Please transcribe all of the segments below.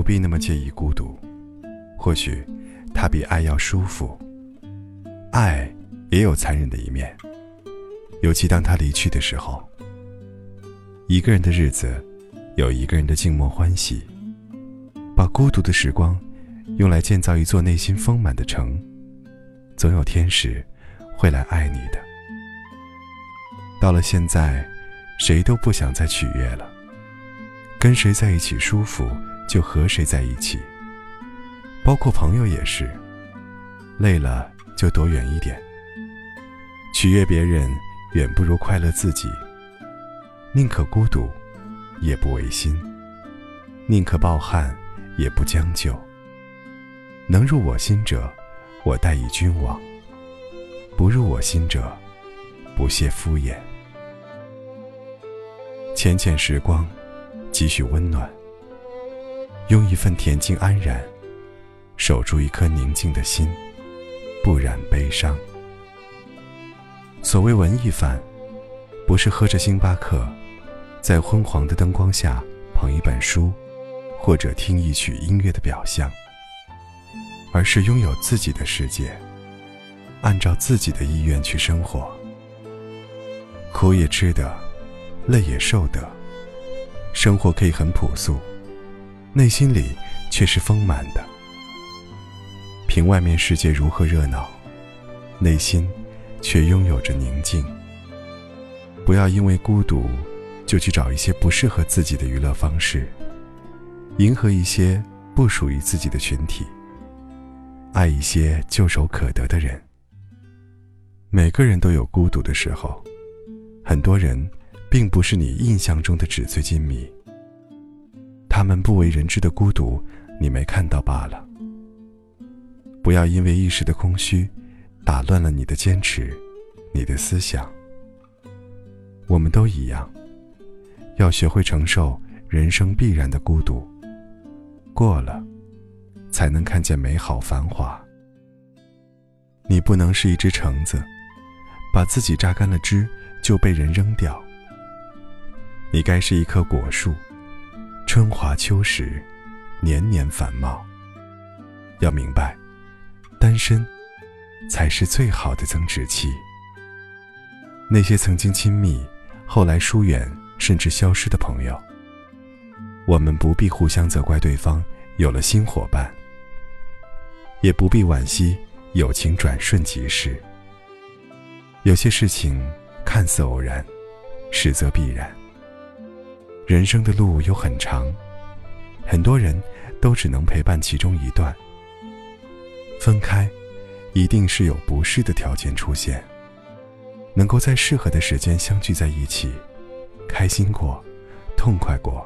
不必那么介意孤独，或许它比爱要舒服。爱也有残忍的一面，尤其当他离去的时候。一个人的日子，有一个人的静默欢喜。把孤独的时光，用来建造一座内心丰满的城，总有天使会来爱你的。到了现在，谁都不想再取悦了。跟谁在一起舒服，就和谁在一起。包括朋友也是，累了就躲远一点。取悦别人，远不如快乐自己。宁可孤独，也不违心；宁可抱憾，也不将就。能入我心者，我待以君王；不入我心者，不屑敷衍。浅浅时光，几许温暖。用一份恬静安然，守住一颗宁静的心，不染悲伤。所谓文艺范，不是喝着星巴克。在昏黄的灯光下捧一本书，或者听一曲音乐的表象，而是拥有自己的世界，按照自己的意愿去生活。苦也吃得，累也受得，生活可以很朴素，内心里却是丰满的。凭外面世界如何热闹，内心却拥有着宁静。不要因为孤独。就去找一些不适合自己的娱乐方式，迎合一些不属于自己的群体，爱一些唾手可得的人。每个人都有孤独的时候，很多人并不是你印象中的纸醉金迷。他们不为人知的孤独，你没看到罢了。不要因为一时的空虚，打乱了你的坚持，你的思想。我们都一样。要学会承受人生必然的孤独，过了，才能看见美好繁华。你不能是一只橙子，把自己榨干了汁就被人扔掉。你该是一棵果树，春华秋实，年年繁茂。要明白，单身才是最好的增值期。那些曾经亲密，后来疏远。甚至消失的朋友，我们不必互相责怪对方有了新伙伴，也不必惋惜友情转瞬即逝。有些事情看似偶然，实则必然。人生的路有很长，很多人都只能陪伴其中一段。分开，一定是有不适的条件出现，能够在适合的时间相聚在一起。开心过，痛快过，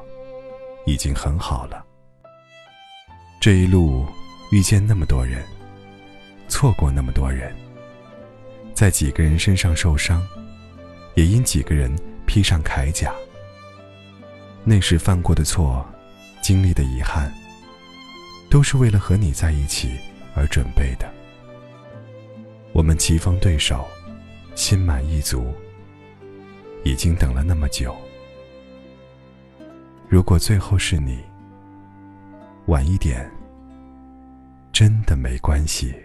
已经很好了。这一路遇见那么多人，错过那么多人，在几个人身上受伤，也因几个人披上铠甲。那时犯过的错，经历的遗憾，都是为了和你在一起而准备的。我们棋逢对手，心满意足。已经等了那么久，如果最后是你，晚一点，真的没关系。